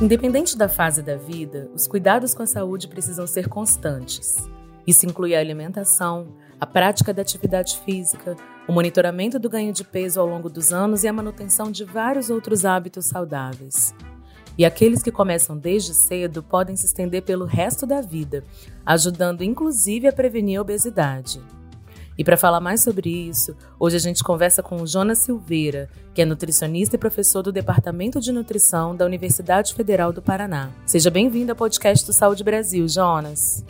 Independente da fase da vida, os cuidados com a saúde precisam ser constantes. Isso inclui a alimentação, a prática da atividade física, o monitoramento do ganho de peso ao longo dos anos e a manutenção de vários outros hábitos saudáveis. E aqueles que começam desde cedo podem se estender pelo resto da vida, ajudando inclusive a prevenir a obesidade. E para falar mais sobre isso, hoje a gente conversa com o Jonas Silveira, que é nutricionista e professor do Departamento de Nutrição da Universidade Federal do Paraná. Seja bem-vindo ao podcast do Saúde Brasil, Jonas.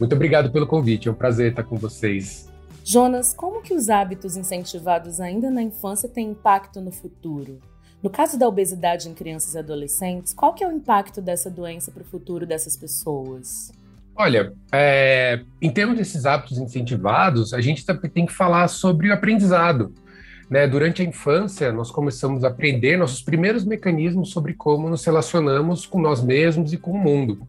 Muito obrigado pelo convite, é um prazer estar com vocês. Jonas, como que os hábitos incentivados ainda na infância têm impacto no futuro? No caso da obesidade em crianças e adolescentes, qual que é o impacto dessa doença para o futuro dessas pessoas? Olha, é, em termos desses hábitos incentivados, a gente tem que falar sobre o aprendizado. Né? Durante a infância, nós começamos a aprender nossos primeiros mecanismos sobre como nos relacionamos com nós mesmos e com o mundo.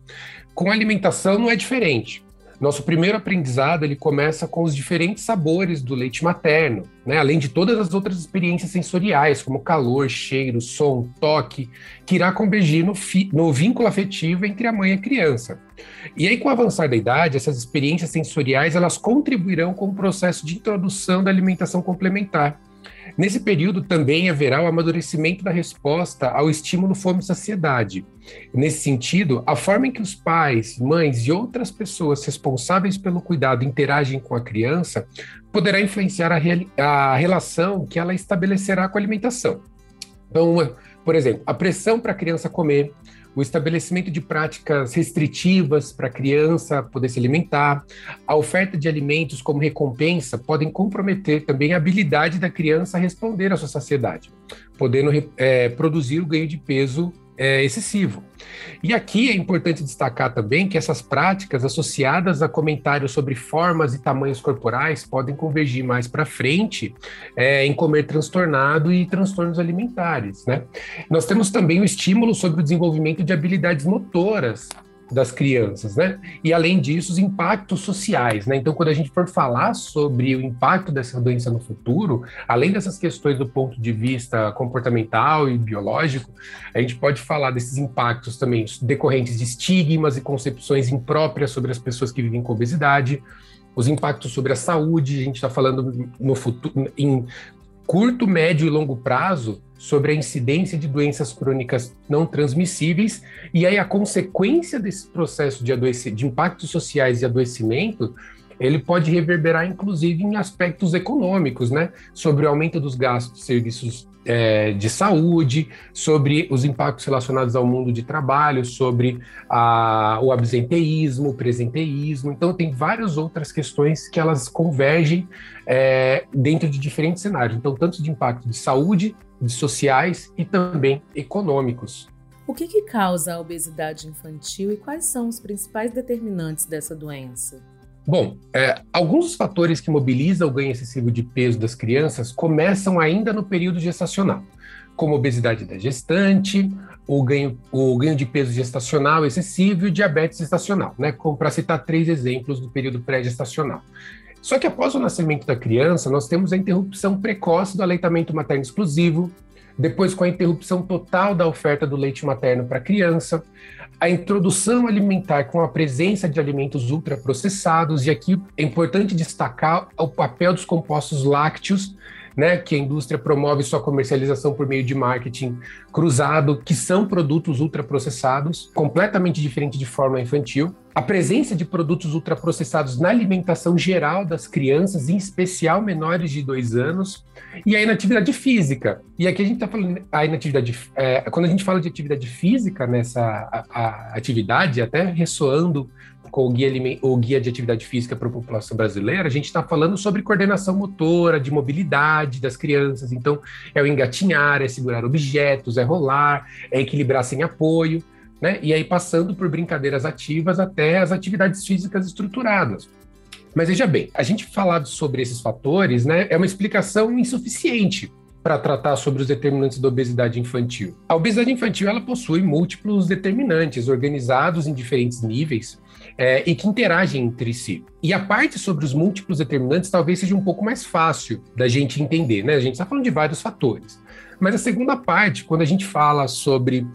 Com a alimentação não é diferente. Nosso primeiro aprendizado ele começa com os diferentes sabores do leite materno, né? além de todas as outras experiências sensoriais, como calor, cheiro, som, toque, que irá convergir no, no vínculo afetivo entre a mãe e a criança. E aí, com o avançar da idade, essas experiências sensoriais elas contribuirão com o processo de introdução da alimentação complementar, Nesse período também haverá o amadurecimento da resposta ao estímulo fome-saciedade. Nesse sentido, a forma em que os pais, mães e outras pessoas responsáveis pelo cuidado interagem com a criança poderá influenciar a, a relação que ela estabelecerá com a alimentação. Então, por exemplo, a pressão para a criança comer, o estabelecimento de práticas restritivas para a criança poder se alimentar, a oferta de alimentos como recompensa podem comprometer também a habilidade da criança a responder à sua saciedade, podendo é, produzir o ganho de peso é, excessivo. E aqui é importante destacar também que essas práticas associadas a comentários sobre formas e tamanhos corporais podem convergir mais para frente é, em comer transtornado e transtornos alimentares. Né? Nós temos também o estímulo sobre o desenvolvimento de habilidades motoras das crianças, né? E além disso, os impactos sociais, né? Então, quando a gente for falar sobre o impacto dessa doença no futuro, além dessas questões do ponto de vista comportamental e biológico, a gente pode falar desses impactos também decorrentes de estigmas e concepções impróprias sobre as pessoas que vivem com obesidade, os impactos sobre a saúde, a gente está falando no futuro, em curto, médio e longo prazo sobre a incidência de doenças crônicas não transmissíveis e aí a consequência desse processo de, de impactos sociais e adoecimento ele pode reverberar inclusive em aspectos econômicos, né? Sobre o aumento dos gastos de serviços é, de saúde, sobre os impactos relacionados ao mundo de trabalho, sobre a, o absenteísmo, o presenteísmo. Então, tem várias outras questões que elas convergem é, dentro de diferentes cenários. Então, tanto de impacto de saúde, de sociais e também econômicos. O que, que causa a obesidade infantil e quais são os principais determinantes dessa doença? Bom, é, alguns dos fatores que mobilizam o ganho excessivo de peso das crianças começam ainda no período gestacional, como obesidade da gestante, o ganho, o ganho de peso gestacional excessivo e o diabetes gestacional, né? Para citar três exemplos do período pré-gestacional. Só que após o nascimento da criança, nós temos a interrupção precoce do aleitamento materno exclusivo, depois com a interrupção total da oferta do leite materno para a criança, a introdução alimentar com a presença de alimentos ultraprocessados, e aqui é importante destacar o papel dos compostos lácteos, né, que a indústria promove sua comercialização por meio de marketing cruzado, que são produtos ultraprocessados, completamente diferente de forma infantil. A presença de produtos ultraprocessados na alimentação geral das crianças, em especial menores de dois anos, e a inatividade física. E aqui a gente está falando a inatividade. É, quando a gente fala de atividade física nessa a, a atividade, até ressoando com o guia, o guia de atividade física para a população brasileira, a gente está falando sobre coordenação motora, de mobilidade das crianças. Então, é o engatinhar, é segurar objetos, é rolar, é equilibrar sem apoio. Né? E aí passando por brincadeiras ativas até as atividades físicas estruturadas. Mas veja bem, a gente falar sobre esses fatores, né, é uma explicação insuficiente para tratar sobre os determinantes da obesidade infantil. A obesidade infantil ela possui múltiplos determinantes organizados em diferentes níveis é, e que interagem entre si. E a parte sobre os múltiplos determinantes talvez seja um pouco mais fácil da gente entender, né? A gente está falando de vários fatores. Mas a segunda parte, quando a gente fala sobre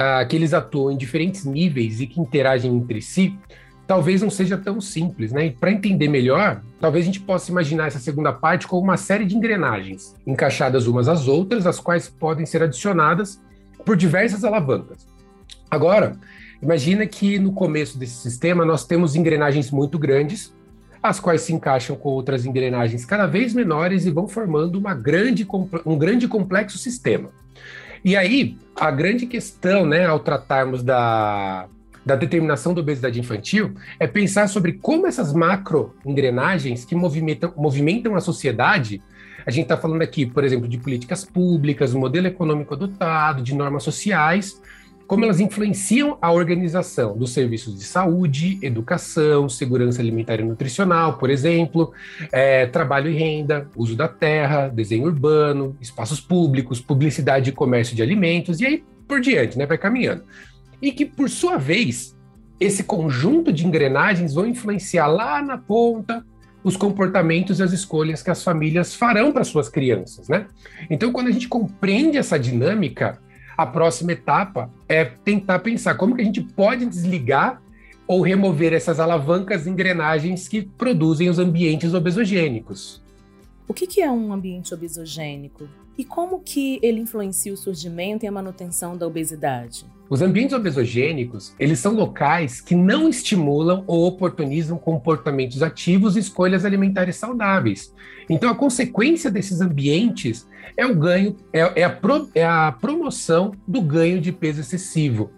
ah, que eles atuam em diferentes níveis e que interagem entre si, talvez não seja tão simples, né? E para entender melhor, talvez a gente possa imaginar essa segunda parte como uma série de engrenagens encaixadas umas às outras, as quais podem ser adicionadas por diversas alavancas. Agora, imagina que no começo desse sistema nós temos engrenagens muito grandes, as quais se encaixam com outras engrenagens cada vez menores e vão formando uma grande, um grande complexo sistema. E aí, a grande questão, né, ao tratarmos da da determinação da obesidade infantil é pensar sobre como essas macro engrenagens que movimentam, movimentam a sociedade. A gente está falando aqui, por exemplo, de políticas públicas, modelo econômico adotado, de normas sociais, como elas influenciam a organização dos serviços de saúde, educação, segurança alimentar e nutricional, por exemplo, é, trabalho e renda, uso da terra, desenho urbano, espaços públicos, publicidade e comércio de alimentos, e aí por diante, né? Vai caminhando e que, por sua vez, esse conjunto de engrenagens vão influenciar lá na ponta os comportamentos e as escolhas que as famílias farão para suas crianças, né? Então, quando a gente compreende essa dinâmica, a próxima etapa é tentar pensar como que a gente pode desligar ou remover essas alavancas engrenagens que produzem os ambientes obesogênicos. O que é um ambiente obesogênico? E como que ele influencia o surgimento e a manutenção da obesidade? Os ambientes obesogênicos, eles são locais que não estimulam ou oportunizam comportamentos ativos e escolhas alimentares saudáveis. Então, a consequência desses ambientes é o ganho, é, é, a, pro, é a promoção do ganho de peso excessivo.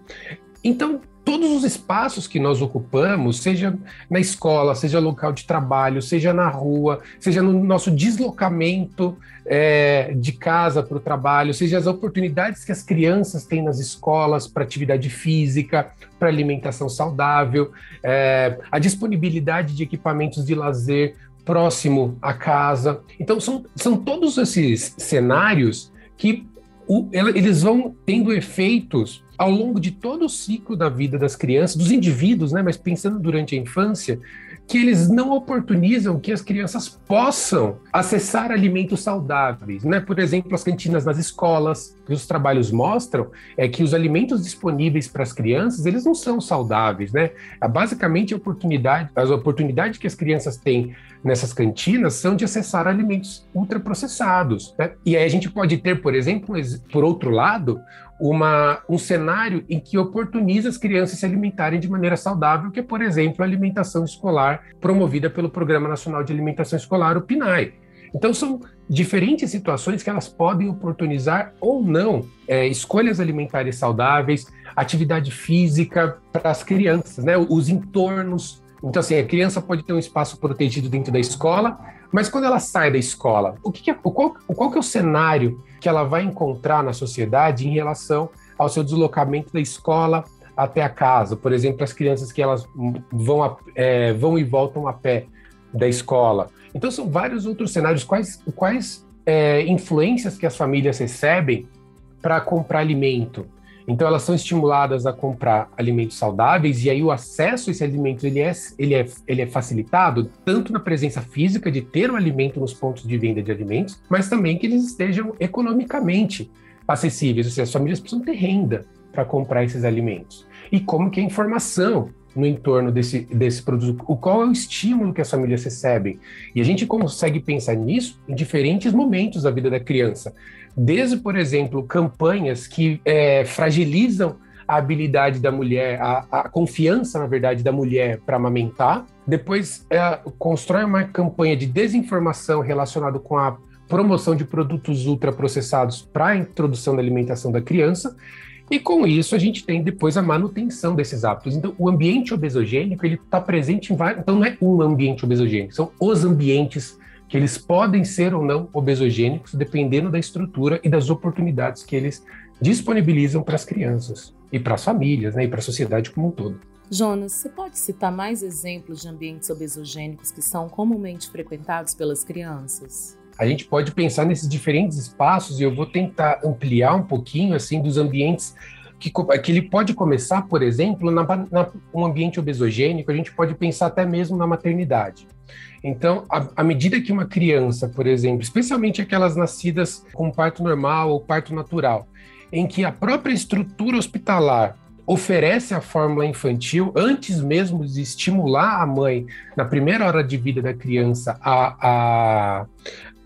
Então, todos os espaços que nós ocupamos, seja na escola, seja local de trabalho, seja na rua, seja no nosso deslocamento é, de casa para o trabalho, seja as oportunidades que as crianças têm nas escolas para atividade física, para alimentação saudável, é, a disponibilidade de equipamentos de lazer próximo à casa. Então, são, são todos esses cenários que o, eles vão tendo efeitos ao longo de todo o ciclo da vida das crianças, dos indivíduos, né, mas pensando durante a infância, que eles não oportunizam que as crianças possam acessar alimentos saudáveis, né? Por exemplo, as cantinas nas escolas, que os trabalhos mostram é que os alimentos disponíveis para as crianças, eles não são saudáveis, né? É basicamente, a oportunidade, as oportunidades que as crianças têm nessas cantinas são de acessar alimentos ultraprocessados, né? E aí a gente pode ter, por exemplo, por outro lado, uma, um cenário em que oportuniza as crianças se alimentarem de maneira saudável, que é, por exemplo, a alimentação escolar promovida pelo Programa Nacional de Alimentação Escolar, o PNAE. Então, são diferentes situações que elas podem oportunizar ou não é, escolhas alimentares saudáveis, atividade física para as crianças, né? os entornos. Então, assim, a criança pode ter um espaço protegido dentro da escola, mas quando ela sai da escola, o que, que é, qual, qual que é o cenário que ela vai encontrar na sociedade em relação ao seu deslocamento da escola até a casa. Por exemplo, as crianças que elas vão, a, é, vão e voltam a pé da escola. Então, são vários outros cenários. Quais, quais é, influências que as famílias recebem para comprar alimento? Então, elas são estimuladas a comprar alimentos saudáveis e aí o acesso a esse alimento ele é, ele é, ele é facilitado tanto na presença física de ter o alimento nos pontos de venda de alimentos, mas também que eles estejam economicamente acessíveis, ou seja, as famílias precisam ter renda para comprar esses alimentos. E como que a informação no entorno desse, desse produto, o qual é o estímulo que as famílias recebem. E a gente consegue pensar nisso em diferentes momentos da vida da criança. Desde, por exemplo, campanhas que é, fragilizam a habilidade da mulher, a, a, confiança, na verdade, da mulher para amamentar. Depois, é, constrói uma campanha de desinformação relacionada com a promoção de produtos ultraprocessados para a introdução da alimentação da criança. E com isso a gente tem depois a manutenção desses hábitos. Então, o ambiente obesogênico ele está presente em vários. Então, não é um ambiente obesogênico, são os ambientes que eles podem ser ou não obesogênicos, dependendo da estrutura e das oportunidades que eles disponibilizam para as crianças. e para as famílias, né, e para a sociedade como um todo. Jonas, você pode citar mais exemplos de ambientes obesogênicos que são comumente frequentados pelas crianças? A gente pode pensar nesses diferentes espaços e eu vou tentar ampliar um pouquinho assim dos ambientes que, que ele pode começar, por exemplo, na, na, um ambiente obesogênico, a gente pode pensar até mesmo na maternidade. Então, à medida que uma criança, por exemplo, especialmente aquelas nascidas com parto normal ou parto natural, em que a própria estrutura hospitalar oferece a fórmula infantil antes mesmo de estimular a mãe, na primeira hora de vida da criança, a, a,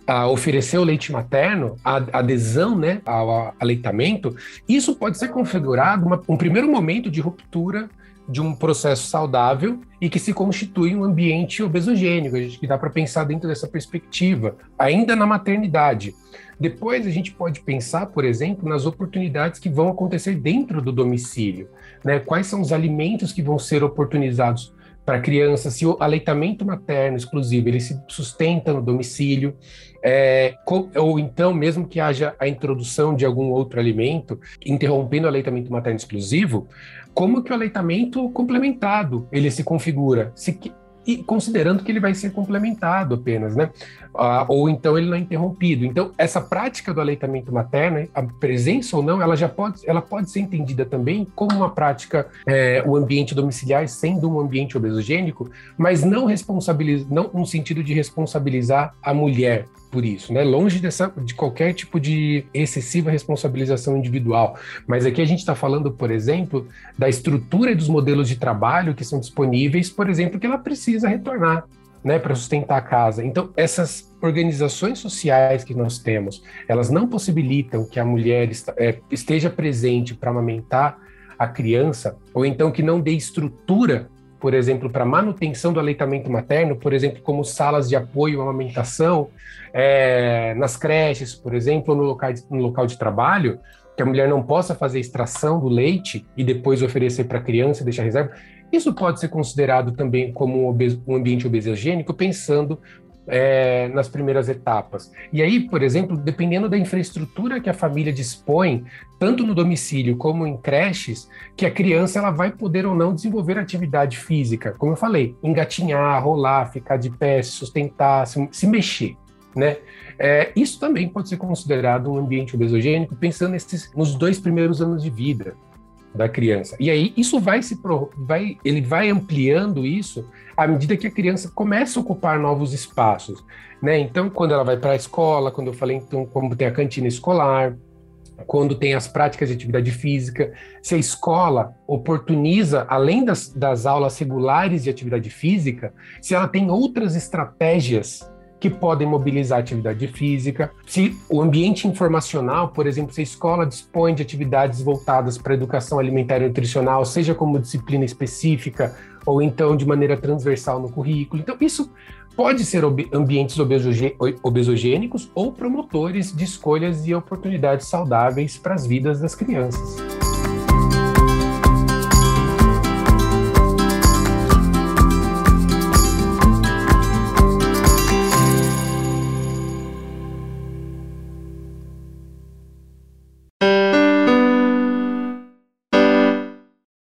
a oferecer o leite materno, a adesão né, ao aleitamento, isso pode ser configurado uma, um primeiro momento de ruptura de um processo saudável e que se constitui um ambiente obesogênico. A gente que dá para pensar dentro dessa perspectiva, ainda na maternidade. Depois a gente pode pensar, por exemplo, nas oportunidades que vão acontecer dentro do domicílio, né? Quais são os alimentos que vão ser oportunizados para a criança, se o aleitamento materno exclusivo ele se sustenta no domicílio, é, ou então mesmo que haja a introdução de algum outro alimento, interrompendo o aleitamento materno exclusivo, como que o aleitamento complementado ele se configura? Se, e considerando que ele vai ser complementado apenas, né? Ah, ou então ele não é interrompido. Então, essa prática do aleitamento materno, a presença ou não, ela já pode, ela pode ser entendida também como uma prática, é, o ambiente domiciliar sendo um ambiente obesogênico, mas não responsabiliza, não no sentido de responsabilizar a mulher por isso, né? Longe dessa, de qualquer tipo de excessiva responsabilização individual. Mas aqui a gente está falando, por exemplo, da estrutura e dos modelos de trabalho que são disponíveis, por exemplo, que ela precisa retornar. Né, para sustentar a casa. Então, essas organizações sociais que nós temos, elas não possibilitam que a mulher é, esteja presente para amamentar a criança, ou então que não dê estrutura por exemplo, para manutenção do aleitamento materno, por exemplo, como salas de apoio à amamentação, é, nas creches, por exemplo, no local, de, no local de trabalho, que a mulher não possa fazer extração do leite e depois oferecer para a criança e deixar reserva, isso pode ser considerado também como um, um ambiente obesogênico, pensando é, nas primeiras etapas. E aí, por exemplo, dependendo da infraestrutura que a família dispõe, tanto no domicílio como em creches, que a criança ela vai poder ou não desenvolver atividade física, como eu falei, engatinhar, rolar, ficar de pé, se sustentar, se, se mexer. Né? É, isso também pode ser considerado um ambiente obesogênico, pensando nesses, nos dois primeiros anos de vida da criança. E aí isso vai se vai, ele vai ampliando isso à medida que a criança começa a ocupar novos espaços, né? Então, quando ela vai para a escola, quando eu falei então como tem a cantina escolar, quando tem as práticas de atividade física, se a escola oportuniza, além das, das aulas regulares de atividade física, se ela tem outras estratégias que podem mobilizar atividade física. Se o ambiente informacional, por exemplo, se a escola dispõe de atividades voltadas para a educação alimentar e nutricional, seja como disciplina específica ou então de maneira transversal no currículo. Então, isso pode ser ambientes obesogênicos ou promotores de escolhas e oportunidades saudáveis para as vidas das crianças.